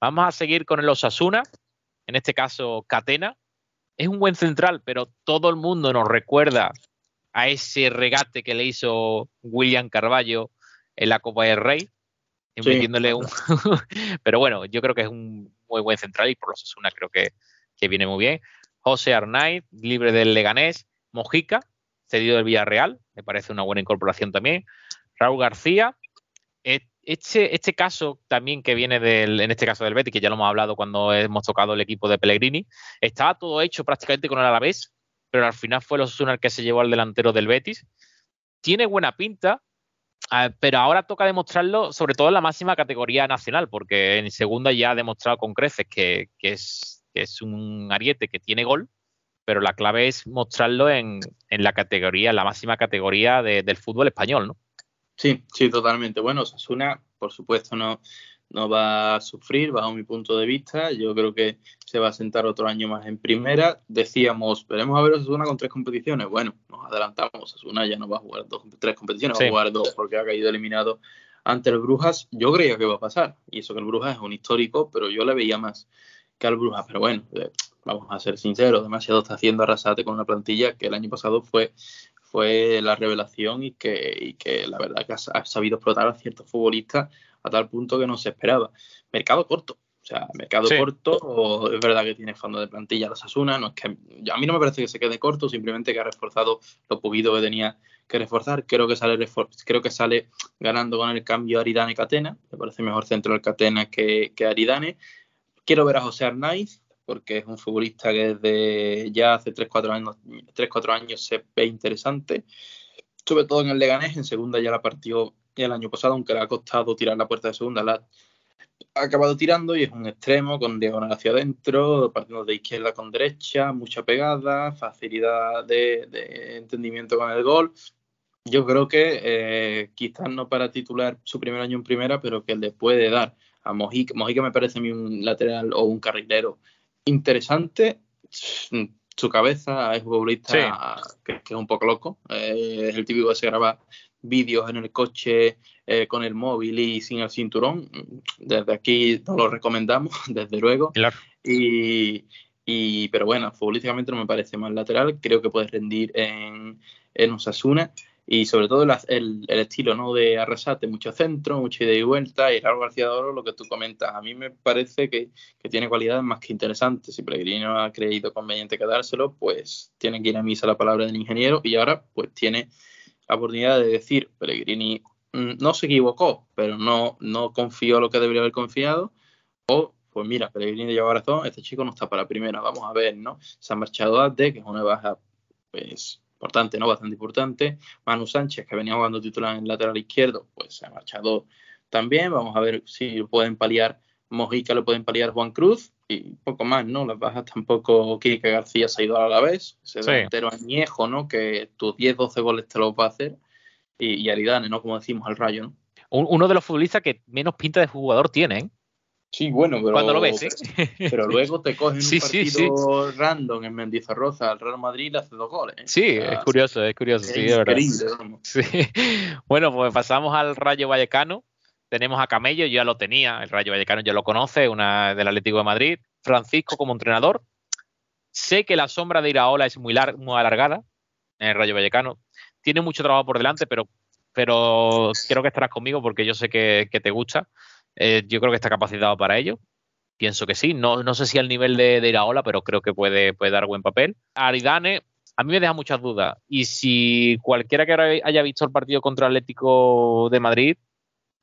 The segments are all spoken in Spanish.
Vamos a seguir con el Osasuna, en este caso Catena. Es un buen central, pero todo el mundo nos recuerda a ese regate que le hizo William Carballo en la Copa del Rey, metiéndole un... pero bueno, yo creo que es un muy buen central y por los Osasuna creo que, que viene muy bien. José Arnaiz, libre del Leganés, Mojica, cedido del Villarreal, me parece una buena incorporación también. Raúl García, este, este caso también que viene del, en este caso del Betis, que ya lo hemos hablado cuando hemos tocado el equipo de Pellegrini, estaba todo hecho prácticamente con el Alavés, pero al final fue los Osasuna el que se llevó al delantero del Betis. Tiene buena pinta, ah, pero ahora toca demostrarlo, sobre todo en la máxima categoría nacional, porque en segunda ya ha demostrado con creces que, es, es, un ariete que tiene gol, pero la clave es mostrarlo en, la categoría, en la máxima categoría del fútbol español, ¿no? Sí, sí, totalmente. Bueno, Sasuna, por supuesto, no, no va a sufrir, bajo mi punto de vista. Yo creo que se va a sentar otro año más en primera. Decíamos, veremos a ver Sasuna con tres competiciones. Bueno, nos adelantamos. Sasuna ya no va a jugar dos, tres competiciones, va a jugar dos porque ha caído eliminado ante el Brujas. Yo creía que iba a pasar. Y eso que el Brujas es un histórico, pero yo le veía más que al Brujas. Pero bueno, eh, vamos a ser sinceros, demasiado está haciendo Arrasate con una plantilla que el año pasado fue fue la revelación y que, que la verdad que ha, sabido explotar a ciertos futbolistas a tal punto que no se esperaba. Mercado corto, o sea, mercado corto, es verdad que tiene fondo de plantilla la Sasuna, no es que a mí no me parece que se quede corto, simplemente que ha reforzado lo poquito que tenía que reforzar. Creo que sale creo que sale ganando con el cambio Aridane Catena, me parece mejor centro del Catena que, que Aridane. Quiero ver a José Arnaiz, porque es un futbolista que desde ya hace 3-4 años, 3, 4 años se ve interesante, sobre todo en el Leganés, en segunda ya la partió el año pasado, aunque le ha costado tirar la puerta de segunda, la ha acabado tirando y es un extremo con diagonal hacia adentro, partiendo de izquierda con derecha, mucha pegada, facilidad de, entendimiento con el gol. Yo creo que eh, quizás no para titular su primer año en primera, pero que le puede dar a Mojica. Mojica me parece a mí un lateral o un carrilero interesante. Su cabeza es futbolista que, es un poco loco. Eh, es el típico que se graba vídeos en el coche eh, con el móvil y sin el cinturón. Desde aquí no lo recomendamos, desde luego. Y, y, pero bueno, futbolísticamente no me parece más lateral. Creo que puede rendir en, en Osasuna y sobre todo el, estilo ¿no? de Arrasate, mucho centro, mucha ida y vuelta, y Raúl García de Oro, lo que tú comentas, a mí me parece que, tiene cualidades más que interesantes. Si Pellegrino ha creído conveniente quedárselo, pues tiene que ir a misa la palabra del ingeniero y ahora pues tiene la oportunidad de decir, Pellegrini mm, no se equivocó, pero no, no confió lo que debería haber confiado, o pues mira, Pellegrini lleva razón, este chico no está para primera, vamos a ver, ¿no? Se ha marchado a que es una baja pues importante, ¿no? Bastante importante. Manu Sánchez, que venía jugando titular en el lateral izquierdo, pues se ha marchado también. Vamos a ver si pueden paliar Mojica, lo pueden paliar Juan Cruz y poco más, ¿no? Las bajas tampoco Kike García se ha ido a la vez, ese delantero añejo, ¿no? Que tus 10, 12 goles te lo va a hacer. Y, y Aridane, ¿no? Como decimos, al rayo, ¿no? Uno de los futbolistas que menos pinta de jugador tiene, ¿eh? Sí, bueno, pero. Cuando lo ves, ¿eh? Pero luego te cogen un partido random en Mendizorroza al Real Madrid le hace dos goles. ¿eh? Sí, es curioso, es curioso. Es sí, increíble, Sí. Bueno, pues pasamos al Rayo Vallecano. Tenemos a Camello, yo ya lo tenía, el Rayo Vallecano ya lo conoce, una del Atlético de Madrid. Francisco como entrenador. Sé que la sombra de Iraola es muy, muy alargada en el Rayo Vallecano. Tiene mucho trabajo por delante, pero, pero creo que estarás conmigo porque yo sé que, que te gusta. Eh, yo creo que está capacitado para ello. Pienso que sí. No, no sé si al nivel de, de Iraola, pero creo que puede, puede dar buen papel. Aridane, a mí me deja muchas dudas. Y si cualquiera que haya visto el partido contra Atlético de Madrid,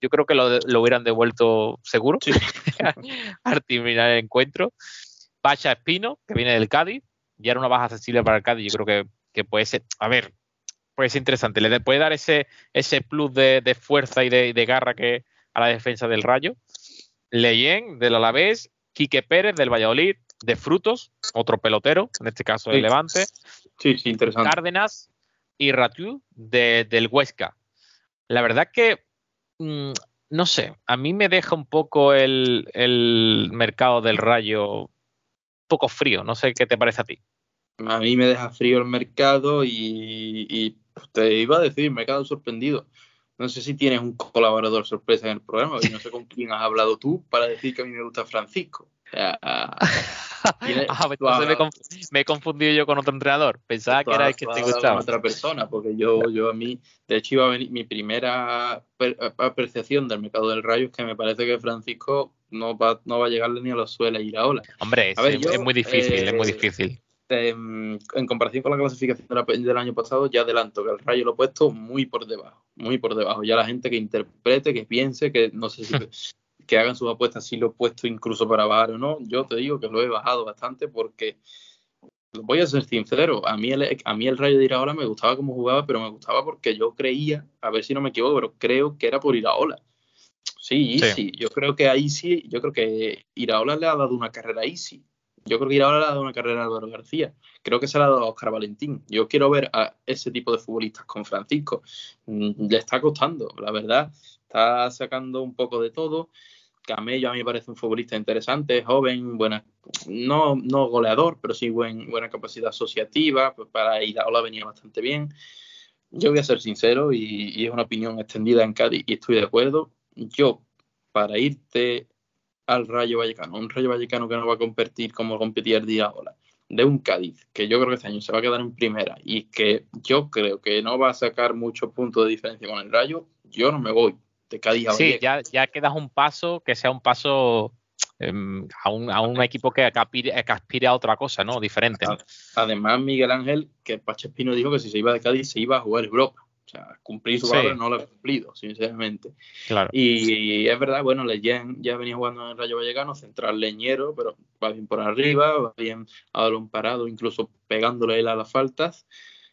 yo creo que lo, hubieran devuelto seguro al terminar el encuentro. Pacha Espino, que viene del Cádiz, ya era una baja accesible para el Cádiz. Yo creo que, puede ser, a ver, puede ser interesante. Le puede dar ese, ese plus de, fuerza y de garra que, a la defensa del Rayo. Leyen del Alavés, Quique Pérez del Valladolid, de Frutos, otro pelotero, en este caso del Levante. Sí, sí, interesante. Cárdenas y Ratu del Huesca. La verdad que, mm, no sé, a mí me deja un poco el, mercado del Rayo un poco frío. No sé qué te parece a ti. A mí me deja frío el mercado y, y te iba a decir, mercado sorprendido no sé si tienes un colaborador sorpresa en el programa, y no sé con quién has hablado tú para decir que a mí me gusta Francisco. ah, pues me, he confundido yo con otro entrenador. Pensaba que era el que te gustaba. otra persona, porque yo, yo a mí, de hecho, iba a venir mi primera apreciación del mercado del rayo es que me parece que Francisco no va, no va a llegarle ni a los suelos ir a ola. Hombre, es, muy difícil, es muy eh, difícil. En comparación con la clasificación del año pasado, ya adelanto que el Rayo lo he puesto muy por debajo, muy por debajo. Ya la gente que interprete, que piense, que no sé si que hagan sus apuestas si lo he puesto incluso para bajar o no. Yo te digo que lo he bajado bastante porque voy a ser sincero, a mí el, a mí el Rayo de Iraola me gustaba como jugaba, pero me gustaba porque yo creía, a ver si no me equivoco, pero creo que era por Iraola. Sí, sí, yo creo que ahí sí, yo creo que Iraola le ha dado una carrera a Easy. Yo creo que Iraola le ha dado una carrera a Álvaro García. Creo que se la ha dado a Oscar Valentín. Yo quiero ver a ese tipo de futbolistas con Francisco. Mm, le está costando, la verdad. Está sacando un poco de todo. Camello a mí me parece un futbolista interesante, joven, buena, no, no goleador, pero sí buen, buena capacidad asociativa, pues para Iraola venía bastante bien. Yo voy a ser sincero y, es una opinión extendida en Cádiz y estoy de acuerdo. Yo, para irte al Rayo Vallecano, un Rayo Vallecano que no va a competir como competía el Iraola, de un Cádiz, que yo creo que este año se va a quedar en primera y que yo creo que no va a sacar muchos puntos de diferencia con el Rayo, yo no me voy de Cádiz Sí, ya, ya quedas un paso que sea un paso em, a, un, a, un, equipo que, aspire, a otra cosa, ¿no? Diferente. Además, Miguel Ángel, que Pache Espino dijo que si se iba de Cádiz se iba a jugar Europa. O sea, cumplir su palabra no lo ha cumplido, sinceramente. Claro. Y, es verdad, bueno, Leyen ya venía jugando en el Rayo Vallecano, central leñero, pero va bien por arriba, va bien a un parado, incluso pegándole él a las faltas.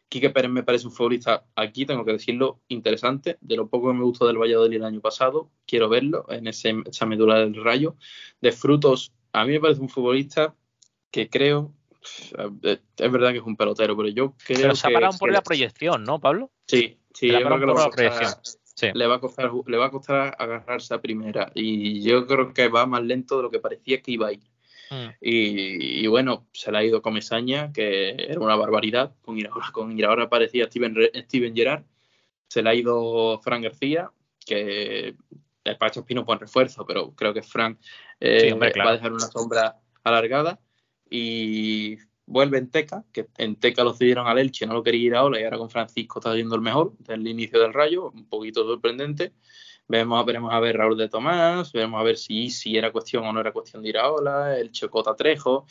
Quique Pérez me parece un futbolista, aquí tengo que decirlo, interesante. De lo poco que me gustó del Valladolid el año pasado, quiero verlo en ese, esa medula del rayo. De frutos, a mí me parece un futbolista que creo, es verdad que es un pelotero, pero yo creo pero se ha parado por la proyección, ¿no, Pablo? Sí, sí, yo creo que le va, costar, le va, a costar, le va a costar agarrarse a primera. Y yo creo que va más lento de lo que parecía que iba a ir. Mm. Y, bueno, se le ha ido Comesaña, que era una barbaridad. Con Iraola, con Iraola parecía Steven, Steven Gerrard. Se le ha ido Fran García, que el Pacho Espino pone refuerzo, pero creo que Fran eh, va a dejar una sombra alargada. Y vuelve en Teca, que en Teca lo cedieron al Elche, no lo quería ir ahora y ahora con Francisco está yendo el mejor desde el inicio del rayo, un poquito sorprendente. Veremos, veremos a ver Raúl de Tomás, veremos a ver si, si era cuestión o no era cuestión de Iraola, el Chocota Trejo.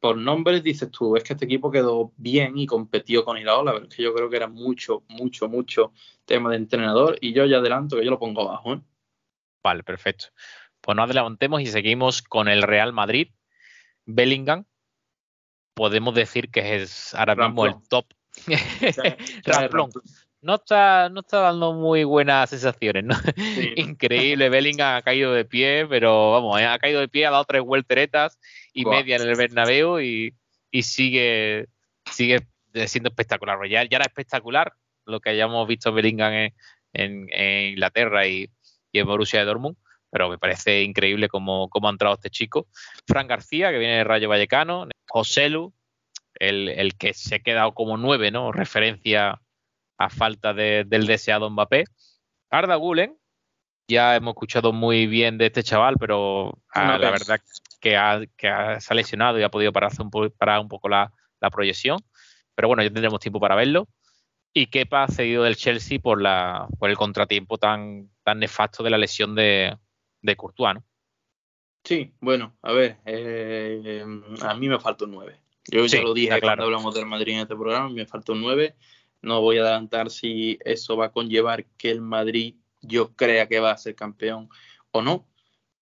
Por nombres dices tú, es que este equipo quedó bien y competió con Iraola, pero es que yo creo que era mucho, mucho, mucho tema de entrenador y yo ya adelanto que yo lo pongo abajo. ¿eh? Vale, perfecto. Pues nos adelantemos y seguimos con el Real Madrid. Bellingham, podemos decir que es ahora mismo el top. Ramplón no está, no está dando muy buenas sensaciones, ¿no? Increíble, Bellingham ha caído de pie, pero vamos, eh, ha caído de pie, ha dado tres vuelteretas y media en el Bernabéu y, sigue, sigue siendo espectacular. Ya, ya era espectacular lo que hayamos visto Bellingham en, Inglaterra y, en Borussia de Dortmund, pero me parece increíble cómo, cómo, ha entrado este chico. Fran García, que viene de Rayo Vallecano, Joselu, el, el que se ha quedado como nueve, ¿no? Referencia a falta del deseado Mbappé. Arda Gulen, ya hemos escuchado muy bien de este chaval, pero ah, la verdad que, ha, que se ha lesionado y ha podido parar un, parar un poco la, proyección. Pero bueno, ya tendremos tiempo para verlo. Y Kepa ha cedido del Chelsea por, la, por el contratiempo tan, tan nefasto de la lesión de, de Courtois, Sí, bueno, a ver, eh, a mí me falta un 9. Yo ya lo dije cuando hablamos del Madrid en este programa, me falta un 9. No voy a adelantar si eso va a conllevar que el Madrid yo crea que va a ser campeón o no,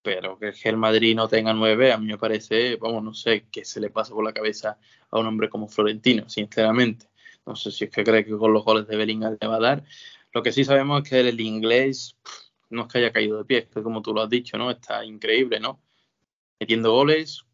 pero que el Madrid no tenga nueve, a mí me parece, vamos, no sé qué se le pasa por la cabeza a un hombre como Florentino, sinceramente. No sé si es que cree que con los goles de Bellingham le va a dar. Lo que sí sabemos es que el inglés no es que haya caído de pie, que como tú lo has dicho, ¿no? Está increíble, ¿no? Metiendo goles,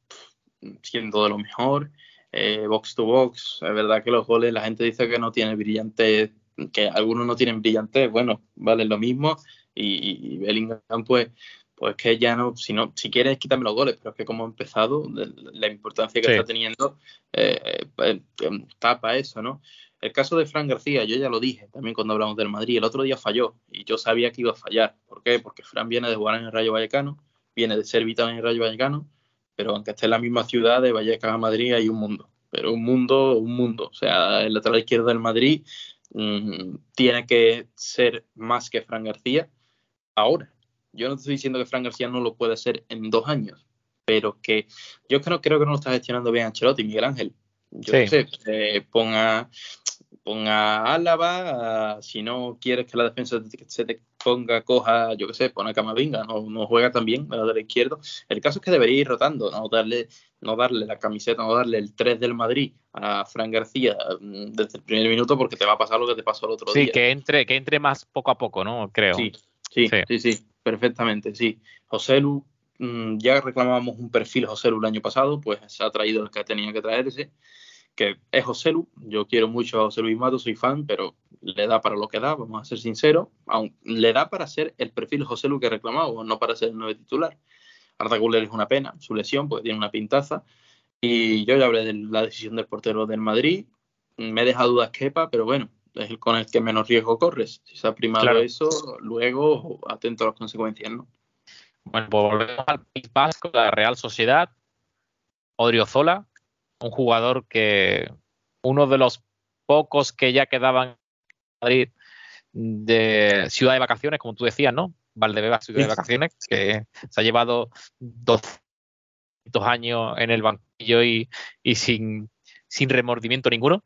siendo de lo mejor, eh, box to box. Es verdad que los goles, la gente dice que no tiene brillante, que algunos no tienen brillante, bueno, vale lo mismo. Y, Bellingham, pues, pues que ya no, si no, si quieres quítame los goles, pero es que como ha empezado, la importancia que está teniendo eh, pues, em, tapa eso, ¿no? El caso de Fran García, yo ya lo dije también cuando hablamos del Madrid, el otro día falló y yo sabía que iba a fallar. ¿Por qué? Porque Fran viene de jugar en el Rayo Vallecano, viene de ser vital en el Rayo Vallecano, pero aunque esté en la misma ciudad de Vallecano a Madrid hay un mundo, pero un mundo, un mundo. O sea, el lateral izquierdo del Madrid mm, tiene que ser más que Fran García ahora. Yo no estoy diciendo que Fran García no lo puede ser en dos años, pero que yo creo, creo que no lo está gestionando bien Ancelotti, Miguel Ángel. Yo sé, eh, ponga ponga Álava, si no quieres que la defensa se te ponga coja, yo qué sé, pone a Camavinga, no, no juega tan bien la izquierdo. El caso es que debería ir rotando, no darle, no darle la camiseta, no darle el 3 del Madrid a Fran García mm, desde el primer minuto porque te va a pasar lo que te pasó el otro día. Sí, que entre, que entre más poco a poco, ¿no? Creo. Sí, sí, sí, sí, perfectamente, sí. José Lu, mm, ya reclamábamos un perfil José Lu el año pasado, pues se ha traído el que tenía que traerse que es José Lu. Yo quiero mucho a José Luis Mato, soy fan, pero le da para lo que da, vamos a ser sinceros. Aún le da para ser el perfil José Lu que reclamaba, no para ser el nuevo titular. Arda Guller es una pena, su lesión, porque tiene una pintaza. Y yo ya hablé de la decisión del portero del Madrid. Me deja dudas Kepa, pero bueno, es el con el que menos riesgo corres. Si se ha primado eso, luego atento a las consecuencias, ¿no? Bueno, pues volvemos al País Vasco, la Real Sociedad. Odriozola, un jugador que uno de los pocos que ya quedaban en Madrid de ciudad de vacaciones, como tú decías, ¿no? Valdebeba, ciudad de vacaciones, que se ha llevado 200 años en el banquillo y, sin, sin, remordimiento ninguno.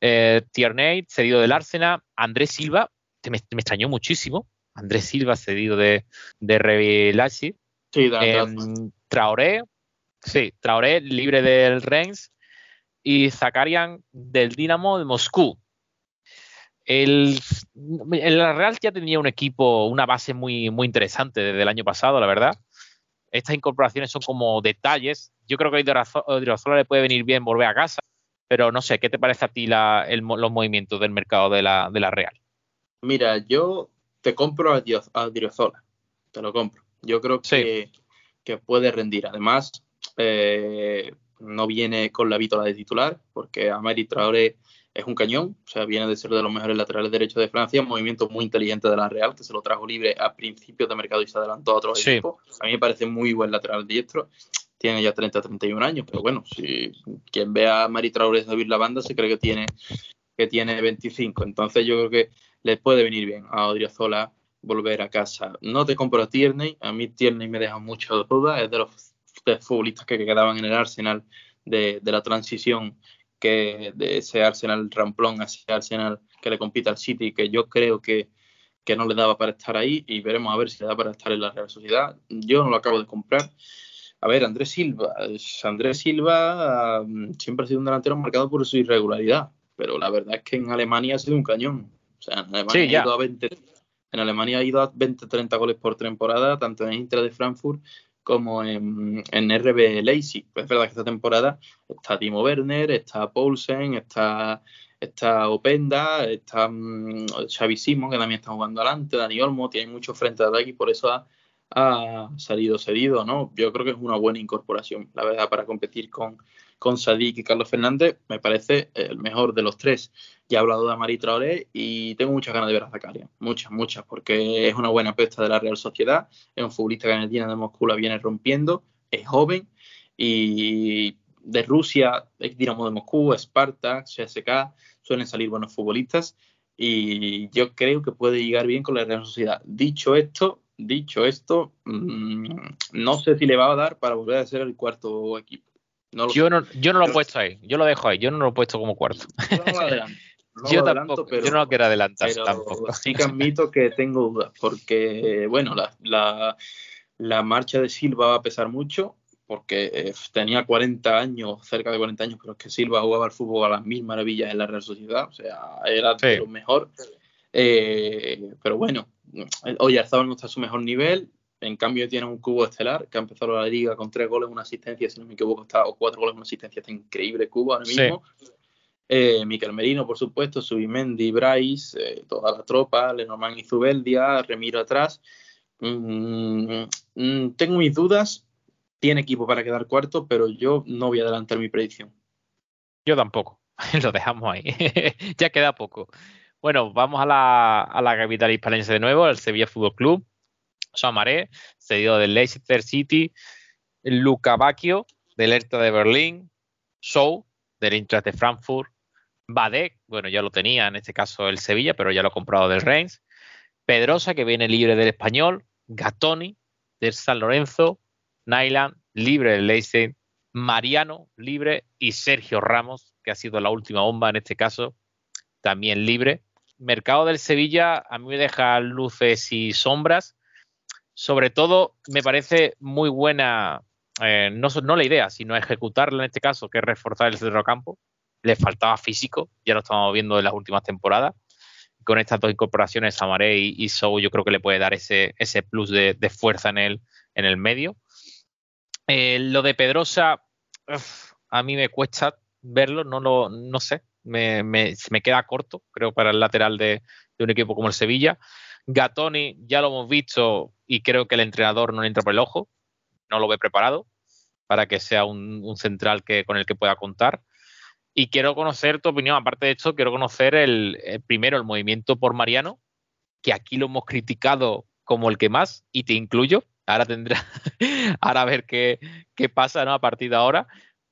Eh, Tierney, cedido del Arsenal. Andrés Silva, me, extrañó muchísimo. Andrés Silva, cedido de, de Sí, eh, Traoré, sí, Traoré, libre del Reims y Zakarian del Dinamo de Moscú. El, el, Real ya tenía un equipo, una base muy, muy interesante desde el año pasado, la verdad. Estas incorporaciones son como detalles. Yo creo que a Odriozola le puede venir bien volver a casa, pero no sé, ¿qué te parece a ti los movimientos del mercado de la, Real? Mira, yo te compro a Odriozola, te lo compro. Yo creo que, que puede rendir. Además, eh, no viene con la vítola de titular, porque Amari Traoré es un cañón, o sea, viene de ser de los mejores laterales derechos de Francia, un movimiento muy inteligente de la Real, que se lo trajo libre a principios de mercado y se adelantó a otros equipos. A mí me parece muy buen lateral diestro, tiene ya 30-31 años, pero bueno, si quien ve a Amari Traoré subir la banda se cree que tiene, que tiene 25, entonces yo creo que le puede venir bien a Odriozola volver a casa. No te compro a Tierney, a mí Tierney me deja mucho duda, es de los futbolistas que quedaban en el Arsenal de, la transición que de ese Arsenal ramplón a ese Arsenal que le compite al City, que yo creo que, que, no le daba para estar ahí y veremos a ver si le da para estar en la Real Sociedad. Yo no lo acabo de comprar. A ver, Andrés Silva. Andrés Silva mm, siempre ha sido un delantero marcado por su irregularidad, pero la verdad es que en Alemania ha sido un cañón. O sea, en Alemania, ha, ido a 20, en Alemania ha ido a 20-30 goles por temporada, tanto en Inter de Frankfurt como en, RB Leipzig. Pues es verdad que esta temporada está Timo Werner, está Paulsen, está, está Openda, está um, Xavi Simon, que también está jugando adelante, Dani Olmo, tiene mucho frente de ataque y por eso ha, ha salido cedido, ¿no? Yo creo que es una buena incorporación, la verdad, para competir con, con Sadik y Carlos Fernández, me parece el mejor de los tres. Ya he hablado de Amari Traoré y tengo muchas ganas de ver a Zakaria, muchas, muchas, porque es una buena pesta de la Real Sociedad, es un futbolista que en el de Moscú la viene rompiendo, es joven y de Rusia, es Dinamo de Moscú, Esparta, CSK, suelen salir buenos futbolistas y yo creo que puede llegar bien con la Real Sociedad. Dicho esto, dicho esto, mm, no sé si le va a dar para volver a ser el cuarto equipo. yo, no, yo no lo he puesto ahí, yo lo dejo ahí, yo no lo he puesto como cuarto. yo tampoco, pero, yo no lo quiero adelantar tampoco. Sí que admito que tengo dudas, porque, bueno, la, la, la, marcha de Silva va a pesar mucho, porque eh, tenía 40 años, cerca de 40 años, pero es que Silva jugaba al fútbol a las mil maravillas en la Real Sociedad, o sea, era de lo mejor. Eh, pero bueno, Oyarzabal no está a su mejor nivel. En cambio, tiene un cubo estelar que ha empezado la liga con tres goles, una asistencia, si no me equivoco, está, o cuatro goles, una asistencia. Está increíble Cubo ahora mismo. Eh, Miquel Merino, por supuesto, Subimendi, Bryce, eh, toda la tropa, Lenormand y Zubeldia, Remiro atrás. Mm, mm, tengo mis dudas. Tiene equipo para quedar cuarto, pero yo no voy a adelantar mi predicción. Yo tampoco. Lo dejamos ahí. ya queda poco. Bueno, vamos a la, a la capital hispalense de nuevo, el Sevilla Fútbol Club. Samaré, cedido del Leicester City. Luca Bacchio, del Hertha de Berlín. Show, del Eintracht de Frankfurt. Badek, bueno, ya lo tenía en este caso el Sevilla, pero ya lo ha comprado del Reims. Pedrosa, que viene libre del Español. Gatoni, del San Lorenzo. Nyland, libre del Leicester. Mariano, libre. Y Sergio Ramos, que ha sido la última bomba en este caso, también libre. Mercado del Sevilla a mí me deja luces y sombras. Sobre todo me parece muy buena, eh, no, no la idea, sino ejecutarla en este caso, que es reforzar el centrocampo. Le faltaba físico, ya lo estamos viendo en las últimas temporadas. Con estas dos incorporaciones, Samaré y, y Sou, yo creo que le puede dar ese, ese plus de, fuerza en el, en el medio. Eh, lo de Pedrosa, a mí me cuesta verlo, no lo, no sé, me, me, queda corto, creo, para el lateral de, un equipo como el Sevilla. Gatoni ya lo hemos visto y creo que el entrenador no le entra por el ojo, no lo ve preparado para que sea un, central que, con el que pueda contar. Y quiero conocer tu opinión, aparte de esto, quiero conocer el, primero el movimiento por Mariano, que aquí lo hemos criticado como el que más, y te incluyo. Ahora tendrá, ahora a ver qué, qué pasa ¿no? a partir de ahora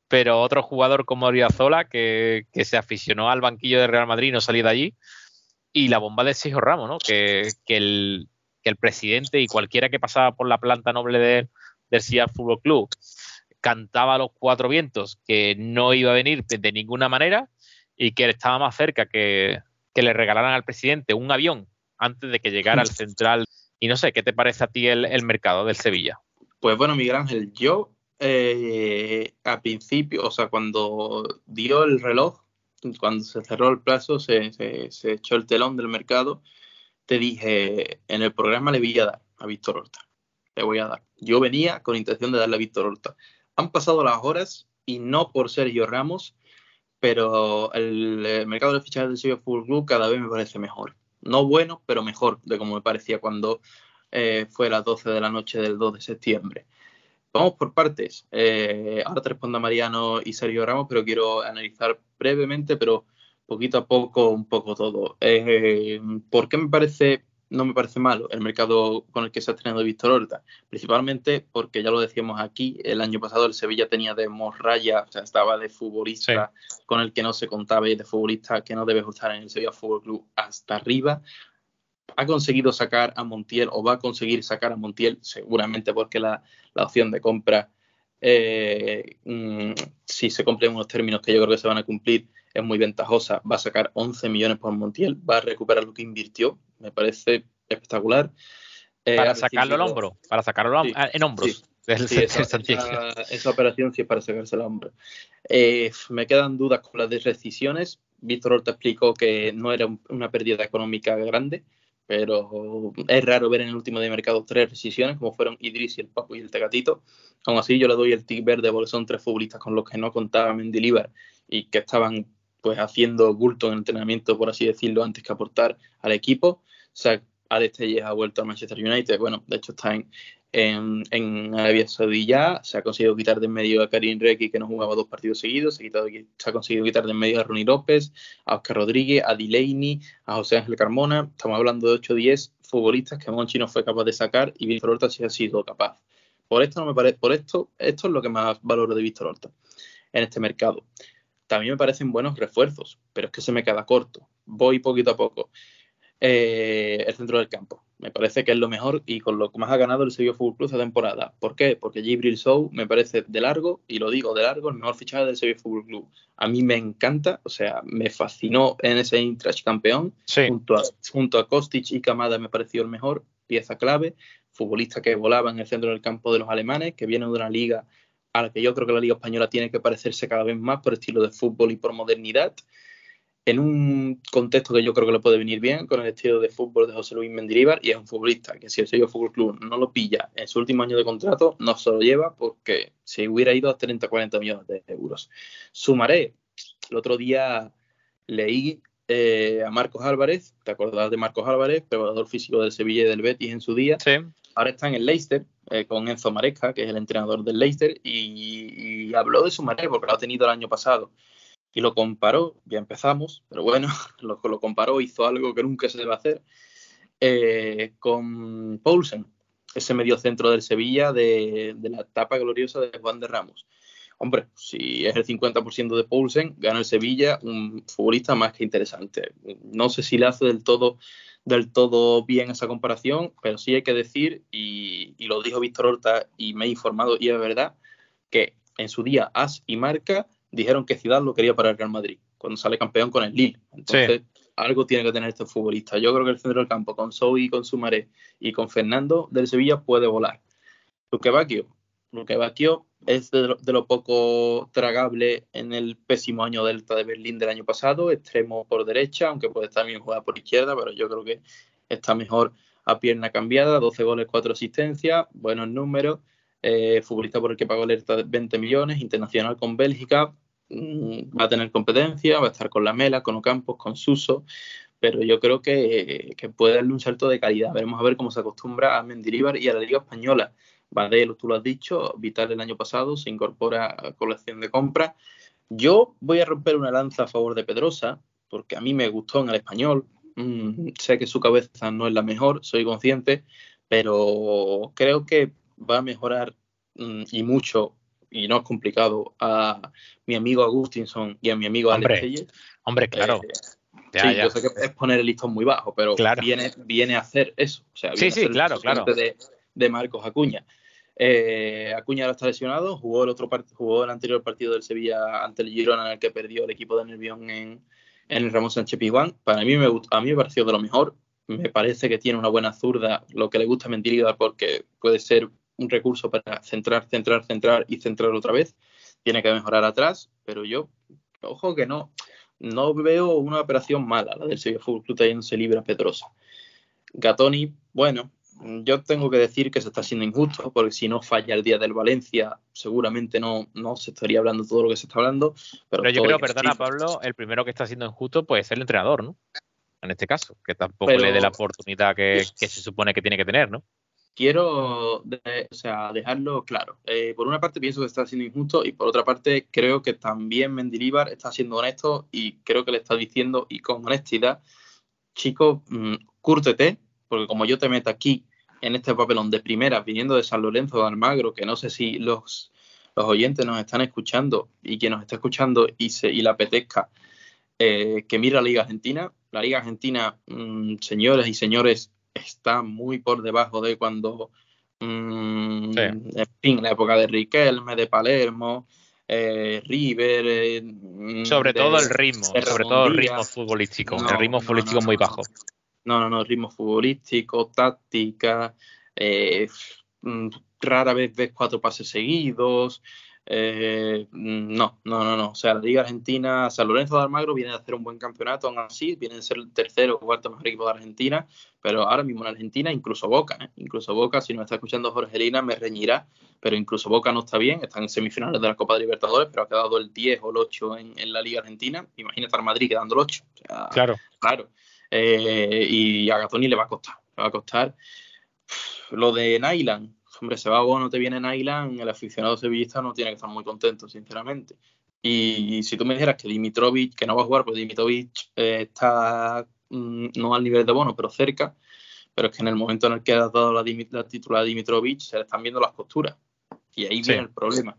pero otro jugador como Oriazola que, que se aficionó al banquillo de Real Madrid y no salió de allí, y la bomba de Sergio Ramos, ¿no? que, que, el, que el presidente y cualquiera que pasaba por la planta noble de, del Seattle Fútbol Club cantaba a los cuatro vientos que no iba a venir de, ninguna manera y que estaba más cerca que, que le regalaran al presidente un avión antes de que llegara al central. Y no sé, ¿qué te parece a ti el, el mercado del Sevilla? Pues bueno, Miguel Ángel, yo eh, a principio, o sea, cuando dio el reloj, cuando se cerró el plazo, se, se, echó el telón del mercado, te dije, en el programa le voy a dar a Víctor Horta. Le voy a dar. Yo venía con intención de darle a Víctor Horta. Han pasado las horas y no por Sergio Ramos, pero el, mercado de fichajes del Sevilla Fútbol Club cada vez me parece mejor. No bueno, pero mejor de como me parecía cuando eh, fue las 12 de la noche del 2 de septiembre. Vamos por partes. Eh, ahora te respondo a Mariano y Sergio Ramos, pero quiero analizar brevemente, pero poquito a poco, un poco todo. Eh, ¿Por qué me parece, no me parece malo el mercado con el que se ha estrenado Víctor Horta? Principalmente porque ya lo decíamos aquí, el año pasado el Sevilla tenía de morraya, o sea, estaba de futbolista con el que no se contaba y de futbolista que no debe estar en el Sevilla Fútbol Club hasta arriba ha conseguido sacar a Montiel o va a conseguir sacar a Montiel, seguramente porque la, opción de compra, eh, mm, si se cumplen unos términos que yo creo que se van a cumplir, es muy ventajosa. Va a sacar 11 millones por Montiel, va a recuperar lo que invirtió, me parece espectacular. Eh, para sacarlo al hombro, para sacarlo en hombros. esa, operación sí es para sacarse el hombro. Eh, me quedan dudas con las decisiones. Víctor Horta explicó que no era una pérdida económica grande, pero es raro ver en el último de mercado tres decisiones, como fueron Idris y el Papu y el Tegatito. Aún así, yo le doy el tic verde porque son tres futbolistas con los que no contaba Mendilibar y que estaban pues haciendo bulto en el entrenamiento, por así decirlo, antes que aportar al equipo. O sea, Alex ha vuelto al Manchester United, bueno, de hecho está en, en, Arabia Saudí ya, se ha conseguido quitar de en medio a Karim Requi, que no jugaba dos partidos seguidos, se, ha conseguido quitar de en medio a Ronnie López, a Oscar Rodríguez, a Delaney, a José Ángel Carmona, estamos hablando de 8 o 10 futbolistas que Monchi no fue capaz de sacar y Víctor Horta sí ha sido capaz. Por esto no me parece, por esto, esto es lo que más valoro de Víctor Horta en este mercado. También me parecen buenos refuerzos, pero es que se me queda corto. Voy poquito a poco. Eh, el centro del campo. Me parece que es lo mejor y con lo que más ha ganado el Sevilla Fútbol Club esta temporada. ¿Por qué? Porque Jibril Sow me parece de largo, y lo digo de largo, el mejor fichaje del Sevilla Fútbol Club. A mí me encanta, o sea, me fascinó en ese Intrash campeón. Junto, a, junto a Kostic y Kamada me pareció el mejor, pieza clave, futbolista que volaba en el centro del campo de los alemanes, que viene de una liga a la que yo creo que la Liga Española tiene que parecerse cada vez más por estilo de fútbol y por modernidad en un contexto que yo creo que le puede venir bien con el estilo de fútbol de José Luis Mendilibar y es un futbolista que si el Sevilla Fútbol Club no lo pilla en su último año de contrato no se lo lleva porque se hubiera ido a 30 40 millones de euros. Sumaré, el otro día leí eh, a Marcos Álvarez, te acordás de Marcos Álvarez, preparador físico del Sevilla y del Betis en su día. Sí. Ahora está en el Leicester eh, con Enzo Maresca, que es el entrenador del Leicester, y, habló de su manera porque lo ha tenido el año pasado. Y lo comparó, ya empezamos, pero bueno, lo, lo comparó, hizo algo que nunca se debe hacer, eh, con Paulsen, ese medio centro del Sevilla de, de, la etapa gloriosa de Juan de Ramos. Hombre, si es el 50% de Paulsen, gana el Sevilla, un futbolista más que interesante. No sé si le hace del todo del todo bien esa comparación, pero sí hay que decir, y, lo dijo Víctor Horta y me he informado, y es verdad, que en su día As y Marca dijeron que Ciudad lo quería para el Real Madrid, cuando sale campeón con el Lille. Entonces, algo tiene que tener este futbolista. Yo creo que el centro del campo, con Soui, con Sumaré y con Fernando del Sevilla, puede volar. Luque Bacchio, Luque Bacchio es de lo, poco tragable en el pésimo año Delta de Berlín del año pasado, extremo por derecha, aunque puede estar bien jugar por izquierda, pero yo creo que está mejor a pierna cambiada, 12 goles, 4 asistencias, buenos números, eh, futbolista por el que pagó alerta 20 millones, internacional con Bélgica, va a tener competencia, va a estar con la Mela, con Ocampos, con Suso, pero yo creo que, que puede darle un salto de calidad. Veremos a ver cómo se acostumbra a Mendilibar y a la Liga Española Badelo, tú lo has dicho, Vital el año pasado se incorpora a colección de compras. Yo voy a romper una lanza a favor de Pedrosa, porque a mí me gustó en el español. Mm, sé que su cabeza no es la mejor, soy consciente, pero creo que va a mejorar mm, y mucho, y no es complicado, a mi amigo Agustinson y a mi amigo hombre, Alex Hombre, claro. Eh, sí, yo sé que es poner el listón muy bajo, pero viene, viene a hacer eso. O sea, sí, sí, claro, claro. De, de Marcos Acuña. Eh, Acuña ahora está lesionado, jugó el otro jugó el anterior partido del Sevilla ante el Girona en el que perdió el equipo de Nervión en, el Ramón Sánchez Pizjuán. Para mí me a mí me pareció de lo mejor. Me parece que tiene una buena zurda, lo que le gusta a Mendilibar porque puede ser un recurso para centrar, centrar, centrar y centrar otra vez. Tiene que mejorar atrás, pero yo, ojo que no, no veo una operación mala la del Sevilla Fútbol Club teniéndose libre a Pedrosa. Gatoni, bueno, yo tengo que decir que se está siendo injusto, porque si no falla el día del Valencia, seguramente no, no se estaría hablando todo lo que se está hablando. Pero, yo creo, perdona Pablo, el primero que está siendo injusto puede ser el entrenador, ¿no? En este caso, que tampoco le dé la oportunidad que, se supone que tiene que tener, ¿no? Quiero o sea, dejarlo claro. Eh, por una parte pienso que está siendo injusto y por otra parte creo que también Mendilibar está siendo honesto y creo que le está diciendo y con honestidad, chicos, mmm, cúrtete, porque como yo te meto aquí en este papelón de primera, viniendo de San Lorenzo de Almagro, que no sé si los, los oyentes nos están escuchando y quien nos está escuchando y, se, y le apetezca eh, que mire la Liga Argentina. La Liga Argentina, mm, señores y señores, está muy por debajo de cuando, mm, en fin, la época de Riquelme, de Palermo, eh, River. Eh, mm, sobre todo el ritmo, sobre todo el ritmo futbolístico. el ritmo futbolístico muy bajo. No, no, no, ritmo futbolístico, táctica, eh, mm, rara vez ves cuatro pases seguidos. Eh, no, no, no, no. O sea, la Liga Argentina, San Lorenzo de Almagro viene a hacer un buen campeonato, aún así, viene a ser el tercero o cuarto mejor equipo de Argentina, pero ahora mismo en Argentina, incluso Boca, ¿eh? incluso Boca, si nos está escuchando Jorge Lina, me reñirá, pero incluso Boca no está bien, están en semifinales de la Copa de Libertadores, pero ha quedado el 10 o el 8 en, la Liga Argentina. Imagínate al Madrid quedando el 8. claro. Claro. Eh, y a Gatoni le va a costar, le va a costar. Lo de Nyland, hombre, se va o no te viene Nyland, el aficionado sevillista no tiene que estar muy contento, sinceramente. Y, si tú me dijeras que Dimitrovic, que no va a jugar, pues Dimitrovic eh, está mm, no al nivel de bono, pero cerca, pero es que en el momento en el que has dado la, la titular a Dimitrovic, se le están viendo las costuras. Y ahí viene el problema.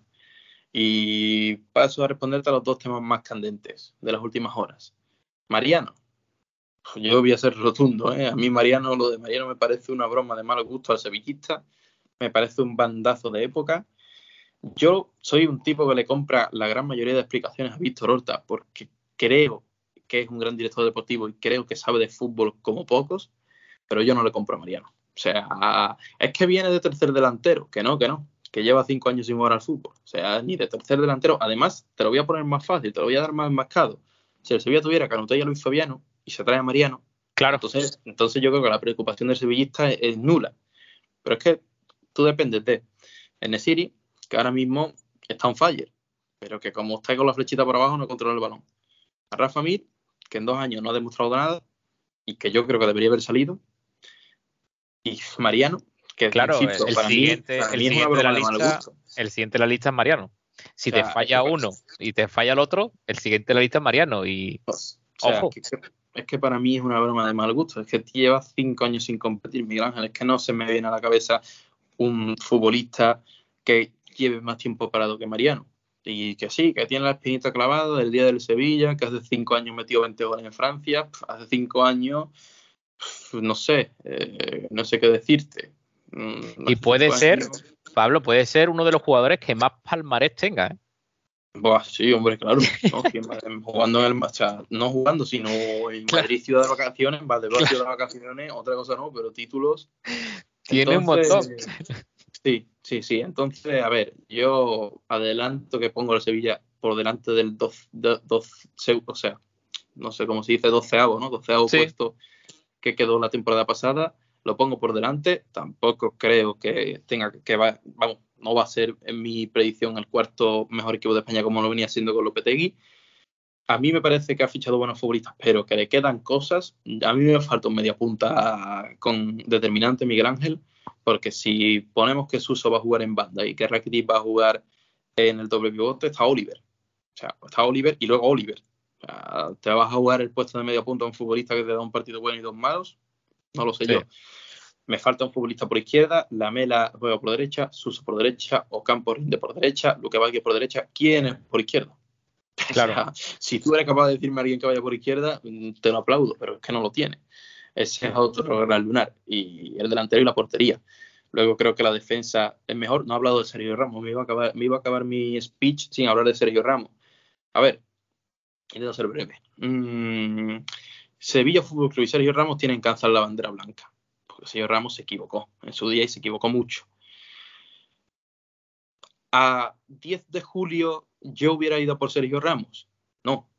Y paso a responderte a los dos temas más candentes de las últimas horas. Mariano, yo voy a ser rotundo, ¿eh? A mí Mariano, lo de Mariano me parece una broma de mal gusto al sevillista, me parece un bandazo de época. Yo soy un tipo que le compra la gran mayoría de explicaciones a Víctor Horta porque creo que es un gran director deportivo y creo que sabe de fútbol como pocos, pero yo no le compro a Mariano. O sea, es que viene de tercer delantero, que no, que no, que lleva cinco años sin jugar al fútbol. O sea, ni de tercer delantero. Además, te lo voy a poner más fácil, te lo voy a dar más enmascado. Si el Sevilla tuviera Canutella y Luis Fabiano, y se trae a Mariano. Claro. Entonces, entonces yo creo que la preocupación del sevillista es, nula. Pero es que tú dependes de Enesiri, que ahora mismo está un fire, pero que como está con la flechita por abajo no controla el balón. A Rafa Mir, que en dos años no ha demostrado nada y que yo creo que debería haber salido. Y Mariano, que claro, el, siguiente, el, siguiente de la lista, el siguiente de la lista es Mariano. Si te falla uno y te falla el otro, el siguiente de la lista es Mariano. Y ojo. es que para mí es una broma de mal gusto. Es que llevas cinco años sin competir, Miguel Ángel. Es que no se me viene a la cabeza un futbolista que lleve más tiempo parado que Mariano. Y que sí, que tiene la espinita clavada del día del Sevilla, que hace cinco años metió 20 goles en Francia, hace cinco años, no sé, eh, no sé qué decirte. Mm, y puede ser, Pablo, puede ser uno de los jugadores que más palmarés tenga, ¿eh? Buah, sí, hombre, claro. No, jugando en el, o sea, no jugando, sino en Madrid ciudad de vacaciones, Valdebrón ciudad de vacaciones, otra cosa no, pero títulos. Tiene un montón. Sí, sí, sí. Entonces, a ver, yo adelanto que pongo el Sevilla por delante del 12, o sea, no sé cómo se dice, doceavo, ¿no? Doceavo puesto que quedó la temporada pasada. Lo pongo por delante. Tampoco creo que tenga que, va, vamos, no va a ser en mi predicción el cuarto mejor equipo de España como lo venía siendo con Lopetegui. A mí me parece que ha fichado buenos futbolistas, pero que le quedan cosas. A mí me falta un media punta con determinante Miguel Ángel porque si ponemos que Suso va a jugar en banda y que Rakitic va a jugar en el doble pivote, está Oliver. O sea, está Oliver y luego Oliver. O sea, ¿Te vas a jugar el puesto de medio punto a un futbolista que te da un partido bueno y dos malos? No lo sé yo. Me falta un futbolista por izquierda, Lamela juega por derecha, Suso por derecha, Ocampo rinde por derecha, Luque Vázquez por derecha. ¿Quién es por izquierda? Claro. si tú eres capaz de decirme a alguien que vaya por izquierda, te lo aplaudo, pero es que no lo tiene. Ese es otro gran lunar. Y el delantero y la portería. Luego creo que la defensa es mejor. No he hablado de Sergio Ramos. Me iba a acabar, me iba a acabar mi speech sin hablar de Sergio Ramos. A ver, intento ser breve. Mm, Sevilla Fútbol Club y Sergio Ramos tienen que alzar la bandera blanca. Porque Sergio Ramos se equivocó en su día y se equivocó mucho. A 10 de julio yo hubiera ido por Sergio Ramos. No,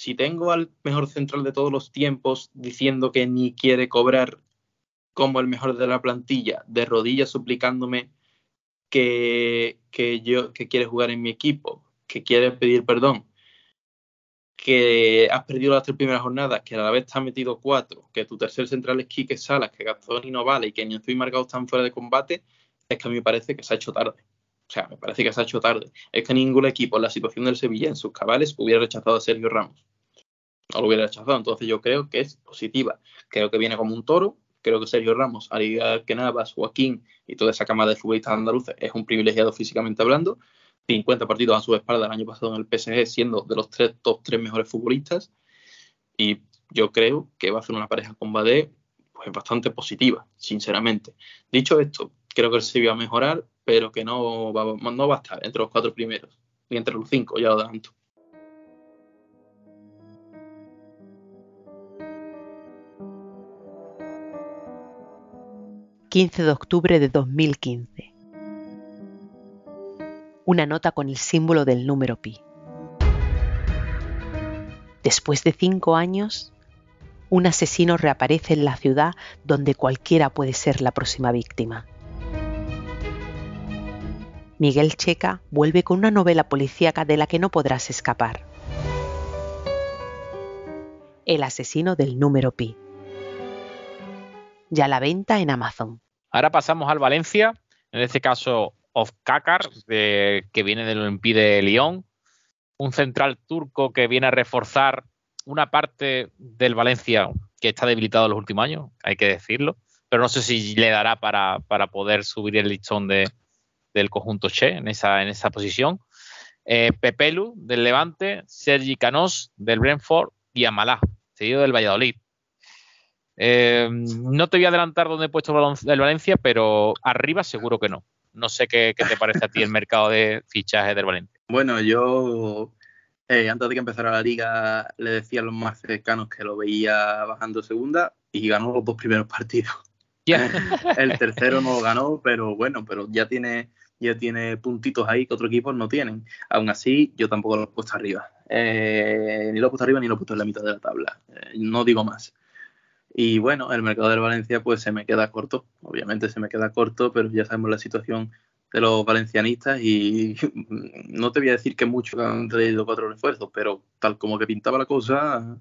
si tengo al mejor central de todos los tiempos diciendo que ni quiere cobrar como el mejor de la plantilla, de rodillas suplicándome que, yo, que quiere jugar en mi equipo, que quiere pedir perdón, que has perdido las tres primeras jornadas, que a la vez te has metido cuatro, que tu tercer central es Quique Salas, que Gastón no vale y que ni estoy marcado están fuera de combate, es que a mí me parece que se ha hecho tarde. O sea, me parece que se ha hecho tarde. Es que ningún equipo en la situación del Sevilla, en sus cabales, hubiera rechazado a Sergio Ramos no lo hubiera rechazado. Entonces yo creo que es positiva. Creo que viene como un toro. Creo que Sergio Ramos, que Navas, Joaquín y toda esa camada de futbolistas andaluces, es un privilegiado físicamente hablando. 50 partidos a su espalda el año pasado en el PSG, siendo de los tres top tres mejores futbolistas. Y yo creo que va a ser una pareja con Badé pues, bastante positiva, sinceramente. Dicho esto, creo que el Sevilla va a mejorar, pero que no va, no va a estar entre los cuatro primeros, ni entre los cinco, ya lo adelanto. 15 de octubre de 2015. Una nota con el símbolo del número pi. Después de cinco años, un asesino reaparece en la ciudad donde cualquiera puede ser la próxima víctima. Miguel Checa vuelve con una novela policíaca de la que no podrás escapar. El asesino del número pi ya la venta en Amazon. Ahora pasamos al Valencia, en este caso of de, que viene del Olympique de Lyon, un central turco que viene a reforzar una parte del Valencia que está debilitado en los últimos años, hay que decirlo, pero no sé si le dará para, poder subir el listón de, del conjunto Che en esa, en esa posición. Eh, Pepelu del Levante, Sergi Canós del Brentford y Amalá, seguido del Valladolid. Eh, no te voy a adelantar dónde he puesto el Valencia, pero arriba seguro que no. No sé qué, te parece a ti el mercado de fichajes del Valencia. Bueno, yo eh, antes de que empezara la liga le decía a los más cercanos que lo veía bajando segunda y ganó los dos primeros partidos. el tercero no lo ganó, pero bueno, pero ya tiene ya tiene puntitos ahí que otros equipos no tienen. Aún así, yo tampoco lo he puesto arriba. Eh, ni lo he puesto arriba ni lo he puesto en la mitad de la tabla. no digo más. Y bueno, el mercado del Valencia pues se me queda corto, obviamente se me queda corto, pero ya sabemos la situación de los valencianistas y no te voy a decir que mucho que han traído cuatro refuerzos, pero tal como que pintaba la cosa,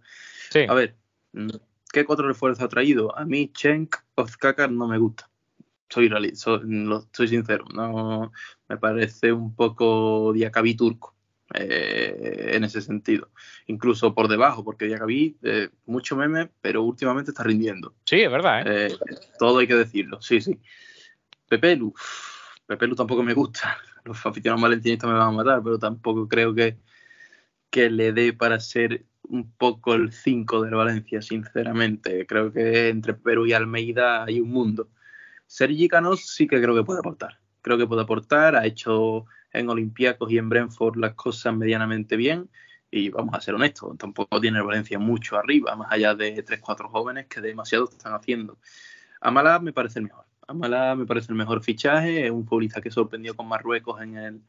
a ver, ¿qué cuatro refuerzos ha traído? A mí Chenk Ozkakar no me gusta. Soy, soy, soy sincero, no me parece un poco diacabí turco. Eh, en ese sentido. Incluso por debajo, porque Diacabí, eh, mucho meme, pero últimamente está rindiendo. Sí, es verdad. ¿eh? ¿eh? todo hay que decirlo, sí, sí. Pepelu, Pepelu tampoco me gusta. Los aficionados valencianistas me van a matar, pero tampoco creo que, que le dé para ser un poco el 5 del Valencia, sinceramente. Creo que entre Perú y Almeida hay un mundo. Sergi Canos sí que creo que puede aportar. Creo que puede aportar, ha hecho en Olympiacos y en Brentford las cosas medianamente bien. Y vamos a ser honestos, tampoco tiene el Valencia mucho arriba, más allá de 3-4 jóvenes que demasiado están haciendo. Amala me parece el mejor. Amala me parece el mejor fichaje, es un futbolista que sorprendió con Marruecos en el,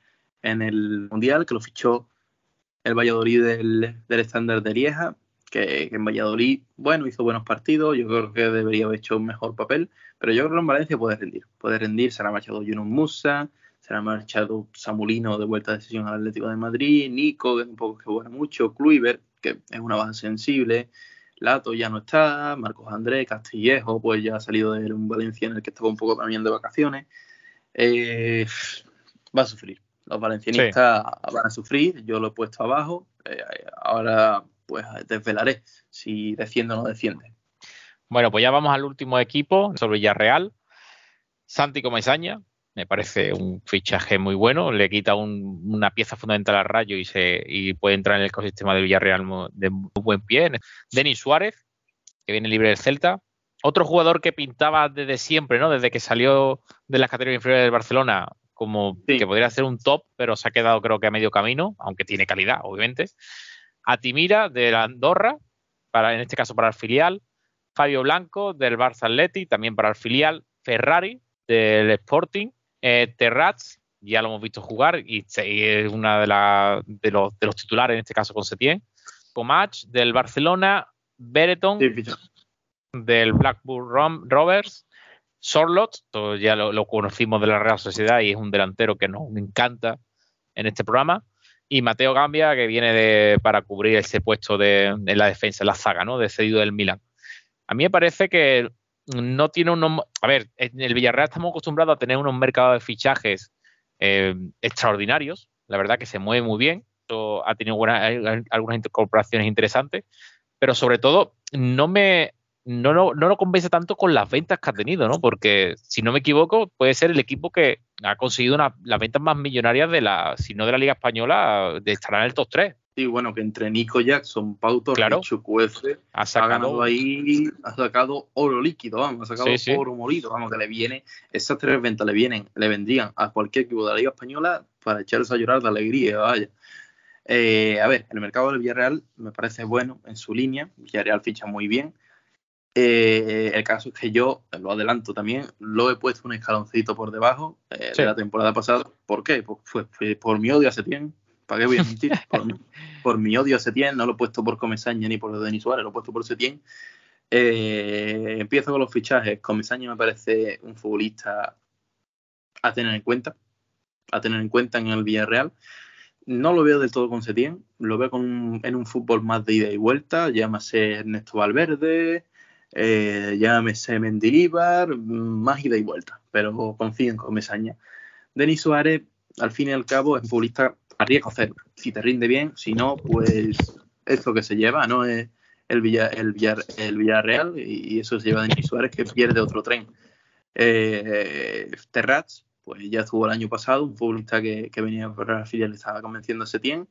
en el Mundial, que lo fichó el Valladolid del, del estándar de Lieja, que, en Valladolid, bueno, hizo buenos partidos, yo creo que debería haber hecho un mejor papel, pero yo creo que en Valencia puede rendir, puede rendir, se ha marchado Yunus Musa, se ha marchado Samulino de vuelta de sesión al Atlético de Madrid, Nico, que es un poco que juega mucho, Kluivert, que es una baja sensible, Lato ya no está, Marcos Andrés, Castillejo, pues ya ha salido de un Valencia en el que estaba un poco también de vacaciones. Eh, va a sufrir. Los valencianistas van a sufrir, yo lo he puesto abajo. Eh, ahora pues desvelaré si defiende o no defiende. Bueno, pues ya vamos al último equipo sobre Villarreal. Santi Comesaña, me parece un fichaje muy bueno, le quita una pieza fundamental al Rayo y, se, puede entrar en el ecosistema de Villarreal de muy buen pie. Denis Suárez, que viene libre del Celta. Otro jugador que pintaba desde siempre, ¿no? Desde que salió de las categorías inferiores del Barcelona, como que podría ser un top, pero se ha quedado creo que a medio camino, aunque tiene calidad, obviamente. Atimira, de la Andorra, para, en este caso para el filial. Fabio Blanco, del Barça Atleti, también para el filial. Ferrari, del Sporting eh, Terrats, ya lo hemos visto jugar y, es una de, de, los, titulares, en este caso con Setien. Comach del Barcelona, Bereton del Blackburn Rovers, Sorlot, ya lo, conocimos de la Real Sociedad y es un delantero que nos encanta en este programa. Y Mateo Gambia, que viene para cubrir ese puesto de, en la defensa, en la zaga, ¿no? De cedido del Milan. A mí me parece que no tiene unos... A ver, en el Villarreal estamos acostumbrados a tener unos mercados de fichajes eh, extraordinarios. La verdad que se mueve muy bien. Ha tenido algunas incorporaciones interesantes. Pero sobre todo, no me... No, no, no lo convence tanto con las ventas que ha tenido, ¿no? Porque, si no me equivoco, puede ser el equipo que ha conseguido una, las ventas más millonarias de la, si no de la Liga Española, de estar en el top 3. Sí, bueno, que entre Nico Jackson, Pau Torres claro. ha, sacado... ahí, ha sacado oro líquido, vamos, ha sacado oro molido, vamos, que le viene, esas tres ventas le vienen, le vendrían a cualquier equipo de la Liga Española para echarse a llorar de alegría, vaya. Eh, a ver, el mercado del Villarreal me parece bueno en su línea, Villarreal ficha muy bien. Eh, el caso es que yo, lo adelanto también, lo he puesto un escaloncito por debajo eh, de la temporada pasada. ¿Por qué? Pues, fue por mi odio a Setién, ¿Para qué voy a mentir? Por, mi, odio a Setién, no lo he puesto por Comesaña ni por Denis Suárez, lo he puesto por Setién. Eh, empiezo con los fichajes. Comesaña me parece un futbolista a tener en cuenta, a tener en cuenta en el Villarreal. No lo veo del todo con Setién, lo veo en un fútbol más de ida y vuelta, llámase Ernesto Valverde, eh, llámese Mendilibar, más ida y vuelta, pero confío en Comesaña. Denis Suárez, al fin y al cabo, es un futbolista arriesgo hacer. Si te rinde bien, si no, pues es lo que se lleva, ¿no? Es el, Villa, el, el Villarreal y eso se lleva a Denis Suárez que pierde otro tren. Eh, Terrats, pues ya estuvo el año pasado, un futbolista que, venía por la filial estaba convenciendo a Setién.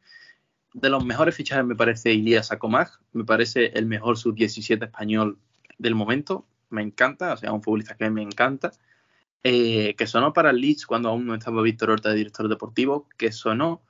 De los mejores fichajes me parece Ilías Acomag, me parece el mejor sub-17 español del momento, me encanta, o sea, un futbolista que me encanta. Eh, que sonó para el Leeds cuando aún no estaba Víctor Horta de director deportivo, que sonó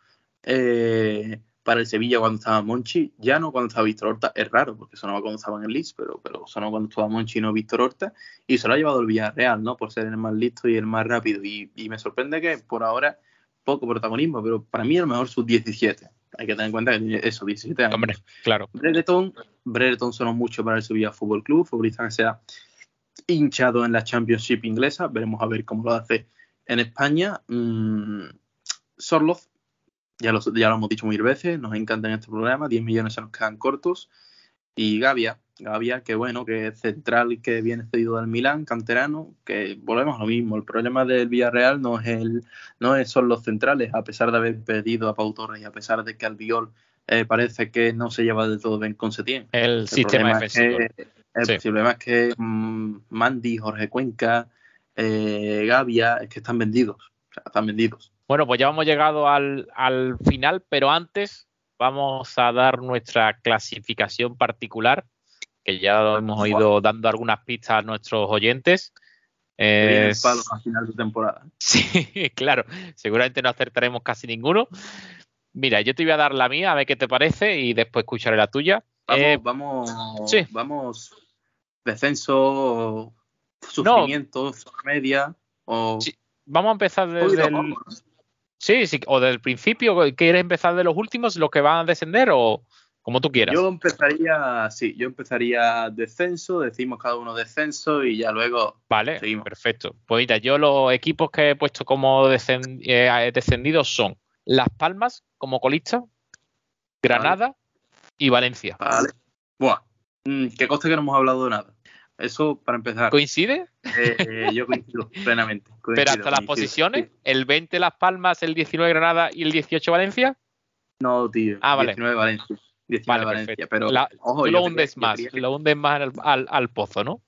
eh, para el Sevilla cuando estaba Monchi, ya no cuando estaba Víctor Horta, es raro porque sonaba cuando estaba en el Leeds, pero, pero sonó cuando estaba Monchi y no Víctor Horta, y se lo ha llevado el Villarreal, ¿no? Por ser el más listo y el más rápido, y, me sorprende que por ahora poco protagonismo, pero para mí el mejor sub-17. Hay que tener en cuenta que eso, 17 años. Hombre, claro. Brereton, Brereton sonó mucho para el Sevilla Fútbol Club, futbolista que se ha hinchado en la Championship inglesa, veremos a ver cómo lo hace en España, Sorloz, ya lo, ya lo hemos dicho mil veces, nos encanta en este programa, 10 millones se nos quedan cortos. Y Gavia, Gavia, que bueno, que es central que viene cedido del Milán, canterano, que volvemos a lo mismo. El problema del Villarreal no es el, no es, son los centrales, a pesar de haber pedido a Pau Torres y a pesar de que Albiol eh, parece que no se lleva del todo bien con Setién. El, sistema defensivo. el problema es que mm, Mandy, Jorge Cuenca, eh, Gavia, es que están vendidos. O sea, están vendidos. Bueno, pues ya hemos llegado al, al final, pero antes vamos a dar nuestra clasificación particular que ya lo hemos ido dando algunas pistas a nuestros oyentes. Es... palo a final de temporada. Sí, claro, seguramente no acertaremos casi ninguno. Mira, yo te voy a dar la mía, a ver qué te parece, y después escucharé la tuya. Vamos, eh, vamos, sí. vamos, descenso, sufrimiento, media, o... Sí. Vamos a empezar desde el... Sí, sí, o del principio, ¿quieres empezar de los últimos, los que van a descender, o...? Como tú quieras. Yo empezaría, sí, yo empezaría descenso, decimos cada uno descenso y ya luego. Vale, perfecto. Pues mira, yo los equipos que he puesto como eh, descendidos son Las Palmas como colista, Granada y Valencia. Vale. Buah, mm, que coste que no hemos hablado de nada. Eso para empezar. ¿Coincide? Eh, yo coincido plenamente. Pero hasta las posiciones, el 20 Las Palmas, el 19 Granada y el 18 Valencia. No, tío. Ah, vale. 19 Valencia vale, Valencia, pero ojo, lo hundes más, lo hundes más al, al, pozo, ¿no?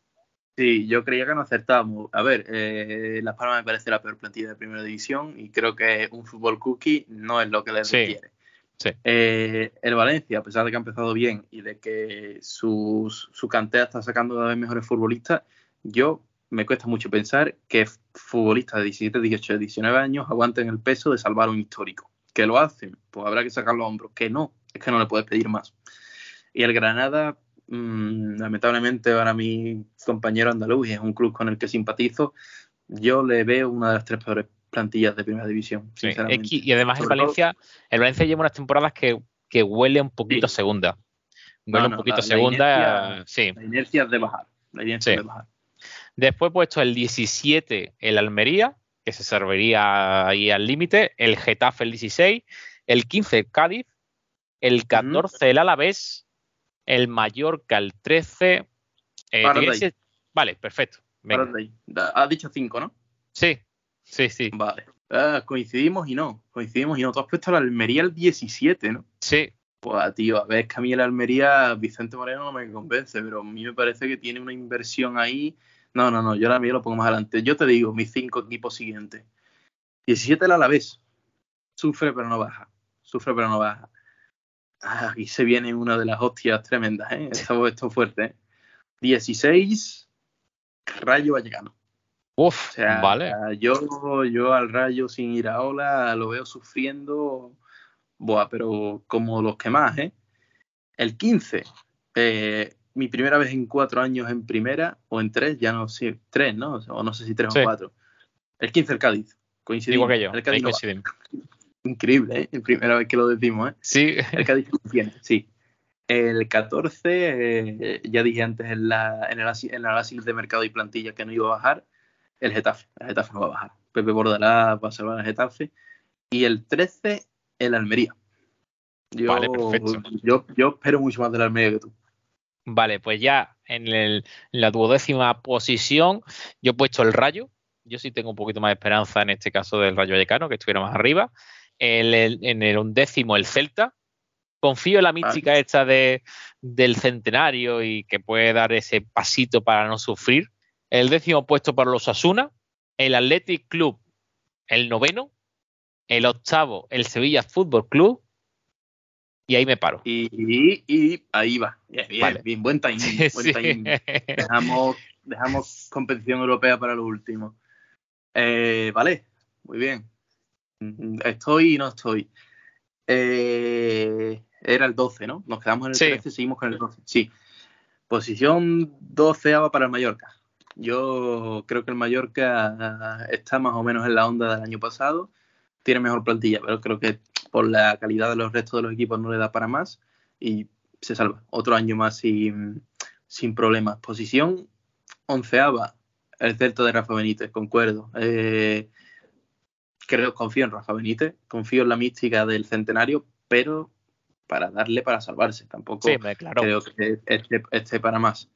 Sí, yo creía que no acertábamos. A ver, eh, Las Palmas me parece la peor plantilla de primera división y creo que un fútbol cookie no es lo que les sí, requiere. Sí. Eh, el Valencia, a pesar de que ha empezado bien y de que sus, su cantera está sacando cada vez mejores futbolistas, yo me cuesta mucho pensar que futbolistas de 17, 18, 19 años aguanten el peso de salvar un histórico. Que lo hacen, pues habrá que sacar los hombros. Que no, es que no le puedes pedir más. Y el Granada, mmm, lamentablemente para mi compañero andaluz, y es un club con el que simpatizo, yo le veo una de las tres peores plantillas de primera división, sinceramente. y además el Valencia, el Valencia lleva unas temporadas que, que huele un poquito a segunda. Huele un poquito a segunda. La inercia, sí. La inercia es de bajar. La inercia de bajar. Después puesto el 17 el Almería, que se serviría ahí al límite, el Getafe el 16, el 15 el Cádiz, el 14 el Alavés, el Mallorca el 13. Eh, vale, perfecto. Has dicho 5, ¿no? Sí, sí, sí. Vale. Ah, coincidimos y no, coincidimos y no. Tú has puesto la Almería el 17, ¿no? Sí. Pues, tío, a ver, es que a mí la Almería, Vicente Moreno no me convence, pero a mí me parece que tiene una inversión ahí. No, no, no, yo la mía lo pongo más adelante. Yo te digo, mis cinco equipos siguientes. 17 el Alavés. Sufre pero no baja. Sufre pero no baja. Ah, aquí se viene una de las hostias tremendas, ¿eh? Esto, esto fuerte, ¿eh? 16, Rayo Vallecano. Uf, vale. Yo, yo al Rayo sin ir a ola lo veo sufriendo, buah, pero como los que más, ¿eh? El 15, eh, mi primera vez en cuatro años en primera, o en tres, ya no sé, tres, ¿no? O no sé si tres o cuatro. El 15, el Cádiz. Coincidimos. que yo, el Cádiz Increíble, ¿eh? La primera vez que lo decimos, ¿eh? Sí. El Cádiz tiene, sí. El 14, eh, ya dije antes en, la, en, el, en el análisis de mercado y plantilla que no iba a bajar, el Getafe. El Getafe no va a bajar. Pepe Bordalá va a salvar al Getafe. Y el 13, el Almería. Yo, vale, perfecto. Yo, yo espero mucho más del Almería que tú. Vale, pues ya en, el, en la duodécima posición yo he puesto el Rayo. Yo sí tengo un poquito más de esperanza en este caso del Rayo Vallecano, que estuviera más arriba en el undécimo el Celta. Confío en la mística esta de, del centenario y que puede dar ese pasito para no sufrir. El décimo puesto para los Asuna. El Athletic Club, el noveno. El octavo, el Sevilla Fútbol Club. Y ahí me paro. Y, ahí va. Bien, bien, buen timing. Dejamos, dejamos competición europea para lo último. Eh, vale, muy bien. Estoy y no estoy. Eh, era el 12, ¿no? Nos quedamos en el 13, seguimos con el 12. Sí. Posición 12 para el Mallorca. Yo creo que el Mallorca está más o menos en la onda del año pasado. Tiene mejor plantilla, pero creo que por la calidad de los restos de los equipos no le da para más y se salva. Otro año más sin, sin problemas. Posición onceava, el Celta de Rafa Benítez, concuerdo. Eh, creo, confío en Rafa Benítez, confío en la mística del centenario, pero para darle para salvarse. Tampoco creo que esté, para más.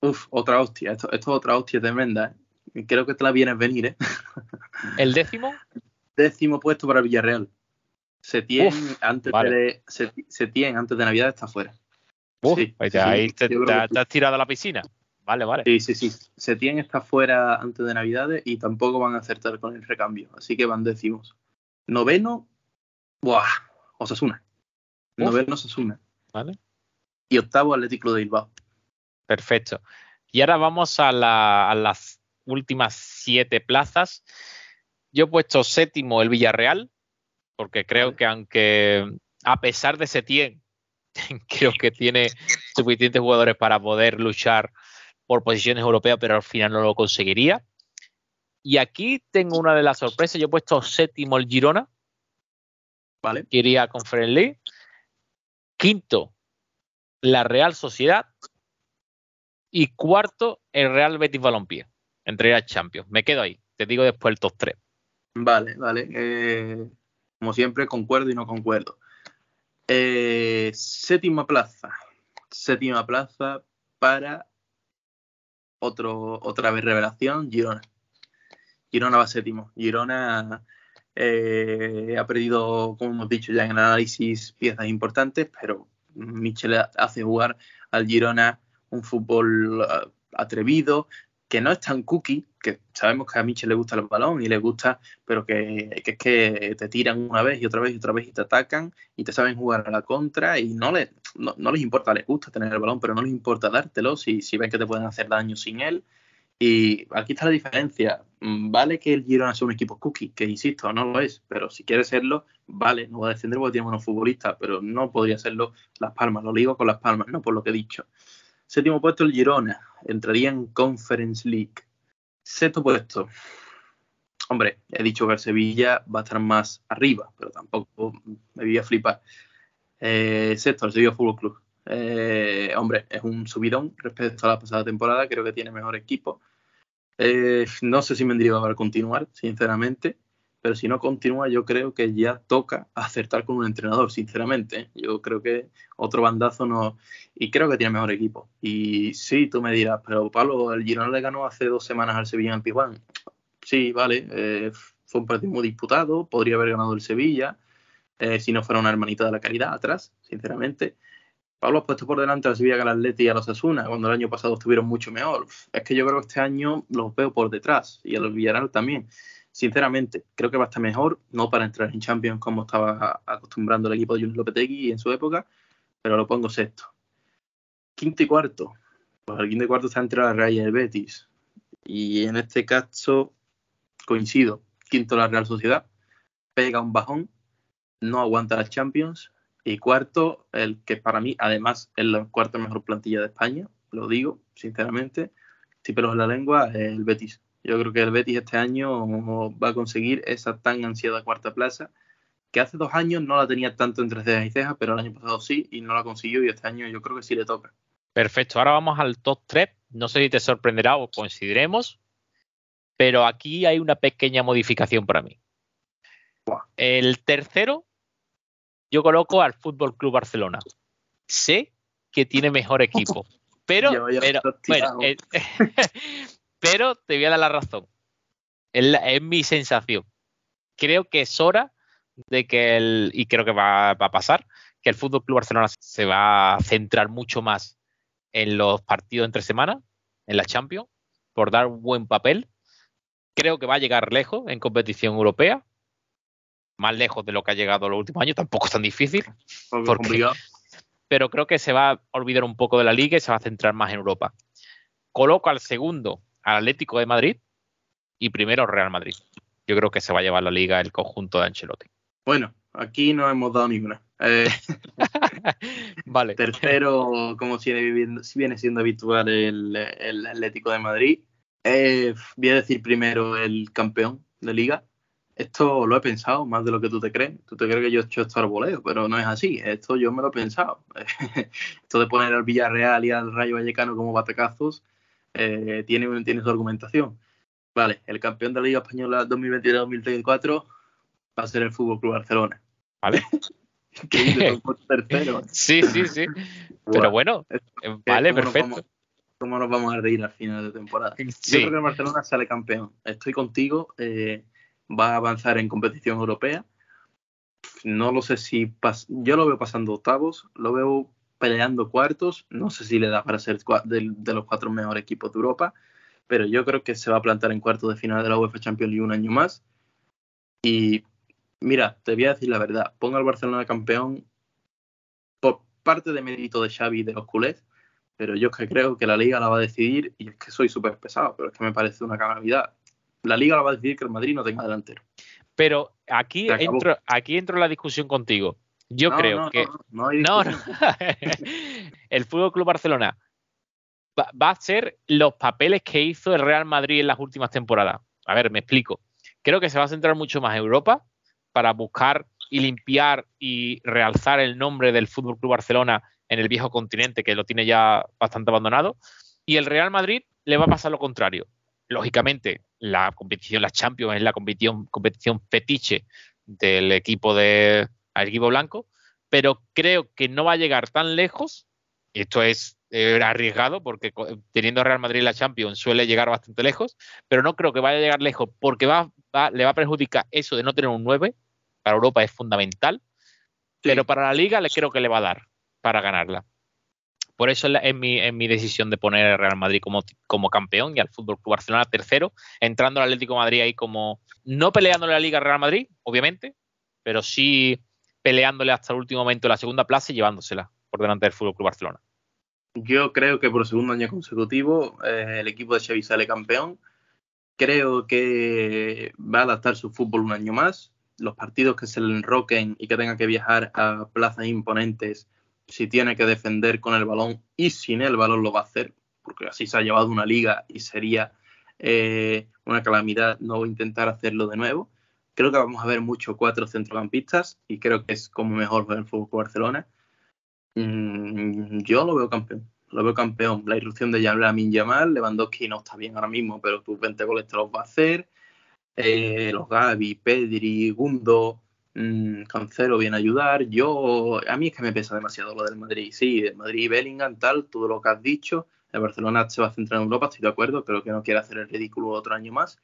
Uf, otra hostia. Esto, esto es otra hostia tremenda. ¿eh? Creo que te la vienes venir, ¿eh? ¿El décimo? Décimo puesto para Villarreal. Setién antes de Setien antes de Navidad está fuera. Pues ahí te, has tirado a la piscina. Vale, vale. Sí, sí, sí. Setien está fuera antes de Navidades y tampoco van a acertar con el recambio. Así que van décimos. Noveno, ¡buah! Osasuna. Noveno Osasuna. Vale. Y octavo Atlético de Bilbao. Perfecto. Y ahora vamos a, las últimas siete plazas. Yo he puesto séptimo el Villarreal, porque creo que aunque a pesar de Setien, creo que tiene suficientes jugadores para poder luchar por posiciones europeas, pero al final no lo conseguiría. Y aquí tengo una de las sorpresas. Yo he puesto séptimo el Girona. Vale. Que iría con Friendly. Quinto, la Real Sociedad. Y cuarto, el Real Betis Balompié. Entre las Champions. Me quedo ahí. Te digo después el top 3. Vale, vale. Eh, como siempre, concuerdo y no concuerdo. Eh, séptima plaza. Séptima plaza para otro, otra vez revelación, Girona. Girona va séptimo. Girona eh, ha perdido, como hemos dicho ya en el análisis, piezas importantes, pero Michel hace jugar al Girona un fútbol uh, atrevido, que no es tan cookie, que sabemos que a Michel le gusta el balón y le gusta, pero que, es que te tiran una vez y otra vez y otra vez y te atacan y te saben jugar a la contra y no, les, no, les importa, les gusta tener el balón, pero no les importa dártelo si, si ven que te pueden hacer daño sin él. Y aquí está la diferencia. Mm, vale que el Girona sea un equipo cookie, que insisto, no lo es, pero si quiere serlo, vale, no va a defender porque tiene unos futbolistas, pero no podría serlo Las Palmas. Lo digo con Las Palmas, no por lo que he dicho. Séptimo puesto el Girona, entraría en Conference League. Sexto puesto. Hombre, he dicho que el Sevilla va a estar más arriba, pero tampoco me voy a flipar. Eh, sexto, el Sevilla Fútbol Club. Eh, hombre, es un subidón respecto a la pasada temporada. Creo que tiene mejor equipo. Eh, no sé si me diría a continuar, sinceramente pero si no continúa yo creo que ya toca acertar con un entrenador, sinceramente. Yo creo que otro bandazo no... Y creo que tiene mejor equipo. Y sí, tú me dirás, pero Pablo, el Girona le ganó hace dos semanas al Sevilla en Pizjuán. Sí, vale, eh, fue un partido muy disputado, podría haber ganado el Sevilla, eh, si no fuera una hermanita de la caridad atrás, sinceramente. Pablo ha puesto por delante al Sevilla al Atleti y a los Asuna, cuando el año pasado estuvieron mucho mejor. Es que yo creo que este año los veo por detrás y a los Villarreal también sinceramente, creo que va a estar mejor, no para entrar en Champions como estaba acostumbrando el equipo de Junior Lopetegui en su época, pero lo pongo sexto. Quinto y cuarto. Pues el quinto y cuarto está entre la Real y el Betis. Y en este caso coincido. Quinto la Real Sociedad. Pega un bajón. No aguanta las Champions. Y cuarto, el que para mí, además, es la cuarta mejor plantilla de España. Lo digo, sinceramente. Si pelos en la lengua, el Betis. Yo creo que el Betis este año va a conseguir esa tan ansiada cuarta plaza, que hace dos años no la tenía tanto entre cejas y cejas, pero el año pasado sí y no la consiguió y este año yo creo que sí le toca. Perfecto, ahora vamos al top 3. No sé si te sorprenderá o coincidiremos, pero aquí hay una pequeña modificación para mí. El tercero, yo coloco al Fútbol Club Barcelona. Sé que tiene mejor equipo, pero, pero bueno, eh, pero te voy a dar la razón. Es, mi sensación. Creo que es hora de que el, y creo que va, a pasar, que el Fútbol Club Barcelona se va a centrar mucho más en los partidos entre semana, en la Champions, por dar un buen papel. Creo que va a llegar lejos en competición europea, más lejos de lo que ha llegado los últimos años, tampoco es tan difícil. pero creo que se va a olvidar un poco de la liga y se va a centrar más en Europa. Coloco al segundo Atlético de Madrid y primero Real Madrid. Yo creo que se va a llevar la liga el conjunto de Ancelotti. Bueno, aquí no hemos dado ninguna. Eh, vale. Tercero, como si viene siendo habitual el, Atlético de Madrid. Eh, voy a decir primero el campeón de liga. Esto lo he pensado más de lo que tú te crees. Tú te crees que yo he hecho esto al voleo, pero no es así. Esto yo me lo he pensado. esto de poner al Villarreal y al Rayo Vallecano como batacazos eh, tiene, tiene su argumentación. Vale, el campeón de la Liga Española 2023-2024, va a ser el Fútbol Club Barcelona. Vale. tercero. Sí, sí, sí. Pero bueno, vale, perfecto. ¿Cómo nos vamos a reír al final de temporada? Yo creo que el Barcelona sale campeón. Estoy contigo. Eh, va a avanzar en competición europea. No lo sé si. Yo lo veo pasando octavos. Lo veo peleando cuartos. No sé si le da para ser de, de los cuatro mejores equipos de Europa. Pero yo creo que se va a plantar en cuartos de final de la UEFA Champions League un año más. Y mira, te voy a decir la verdad. Ponga al Barcelona campeón por parte de mérito de Xavi y de los culés pero yo es que creo que la liga la va a decidir y es que soy súper pesado, pero es que me parece una calamidad. La liga la va a decidir que el Madrid no tenga delantero. Pero aquí entro, aquí entro en la discusión contigo. Yo creo que no, no, el Fútbol Club Barcelona va, va, a ser los papeles que hizo el Real Madrid en las últimas temporadas. A ver, me explico. Creo que se va a centrar mucho más en Europa para buscar y limpiar y realzar el nombre del Fútbol Club Barcelona en el viejo continente, que lo tiene ya bastante abandonado. Y el Real Madrid le va a pasar lo contrario. Lógicamente, la competición, la Champions, es la competición, competición fetiche del equipo de equipo blanco, pero creo que no va a llegar tan lejos. Esto es eh, arriesgado porque teniendo Real Madrid la Champions suele llegar bastante lejos, pero no creo que vaya a llegar lejos porque va, le va a perjudicar eso de no tener un 9. Para Europa es fundamental, pero para la liga le creo que le va a dar para ganarla. Por eso es, mi, mi, decisión de poner al Real Madrid como, como campeón y al Fútbol Club Barcelona tercero, entrando al Atlético de Madrid ahí como no peleándole la Liga Real Madrid, obviamente, pero sí peleándole hasta el último momento la segunda plaza y llevándosela por delante del Fútbol Club Barcelona. Yo creo que por segundo año consecutivo eh, el equipo de Xavi sale campeón. Creo que va a adaptar su fútbol un año más. Los partidos que se le enroquen y que tengan que viajar a plazas imponentes si tiene que defender con el balón y sin el balón lo va a hacer, porque así se ha llevado una liga y sería eh, una calamidad no intentar hacerlo de nuevo. Creo que vamos a ver mucho cuatro centrocampistas y creo que es como mejor ver el fútbol Barcelona. Mm, yo lo veo campeón, lo veo campeón. La irrupción de Lamin Yamal, Lewandowski no está bien ahora mismo, pero tus 20 goles te los va a hacer. Eh, los Gavi, Pedri, Gundo, Mm, Cancelo viene a ayudar. Yo, a mí es que me pesa demasiado lo del Madrid. Sí, el Madrid Bellingham, tal, todo lo que has dicho. El Barcelona se va a centrar en Europa, estoy de acuerdo. Creo que no quiere hacer el ridículo otro año más.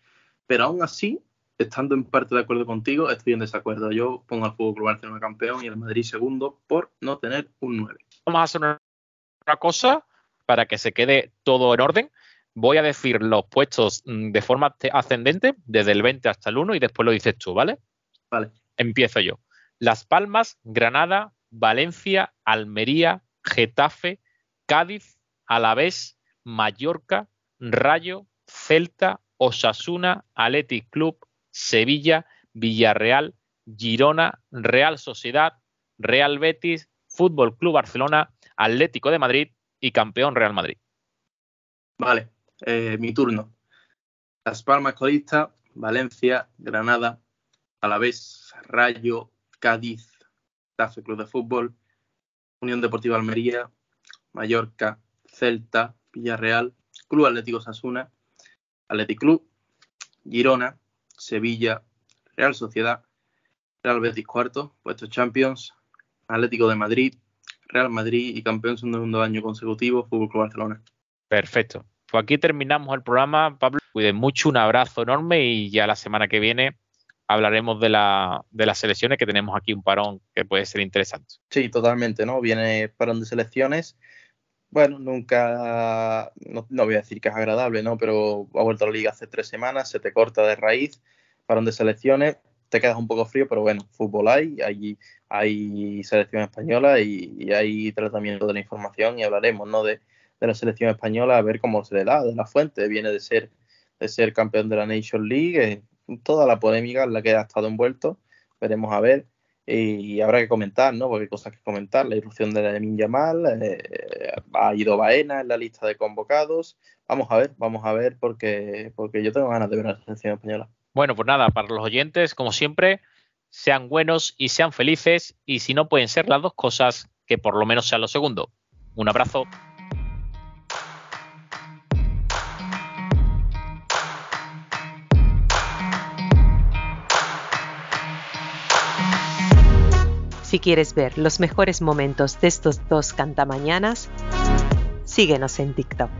Pero aún así, estando en parte de acuerdo contigo, estoy en desacuerdo. Yo pongo al Fútbol Club Barcelona campeón y el Madrid segundo por no tener un 9. Vamos a hacer una cosa para que se quede todo en orden. Voy a decir los puestos mm, de forma ascendente, desde el 20 hasta el 1, y después lo dices tú, ¿vale? Vale. Empiezo yo. Las Palmas, Granada, Valencia, Almería, Getafe, Cádiz, Alavés, Mallorca, Rayo, Celta, Osasuna, Athletic Club, Sevilla, Villarreal, Girona, Real Sociedad, Real Betis, Fútbol Club Barcelona, Atlético de Madrid y campeón Real Madrid. Vale, eh, mi turno. Las Palmas colista, Valencia, Granada, Alavés, Rayo, Cádiz, Tafe Club de Fútbol, Unión Deportiva Almería, Mallorca, Celta, Villarreal, Club Atlético Sasuna, Athletic Club, Girona, Sevilla, Real Sociedad, Real Betis cuarto, puestos Champions, Atlético de Madrid, Real Madrid y campeón segundo año consecutivo, Fútbol Club Barcelona. Perfecto. Pues aquí terminamos el programa. Pablo, cuide mucho, un abrazo enorme y ya la semana que viene hablaremos de, la, de las selecciones, que tenemos aquí un parón que puede ser interesante. Sí, totalmente, ¿no? Viene parón de selecciones. Bueno, nunca, no, voy a decir que es agradable, ¿no? Pero ha vuelto a la liga hace tres semanas, se te corta de raíz, parón de selecciones, te quedas un poco frío, pero bueno, fútbol hay, hay, hay selección española y, hay tratamiento de la información y hablaremos, ¿no? De, de la selección española, a ver cómo se le da, de la fuente, viene de ser, de ser campeón de la Nation League, eh, toda la polémica en la que ha estado envuelto. Veremos a ver. Y habrá que comentar, ¿no? Porque hay cosas que comentar. La irrupción de Lamin Yamal, eh, ha ido Baena en la lista de convocados. Vamos a ver, vamos a ver, porque, porque yo tengo ganas de ver la selección española. Bueno, pues nada, para los oyentes, como siempre, sean buenos y sean felices. Y si no pueden ser las dos cosas, que por lo menos sea lo segundo. Un abrazo. Si quieres ver los mejores momentos de estos dos cantamañanas, síguenos en TikTok.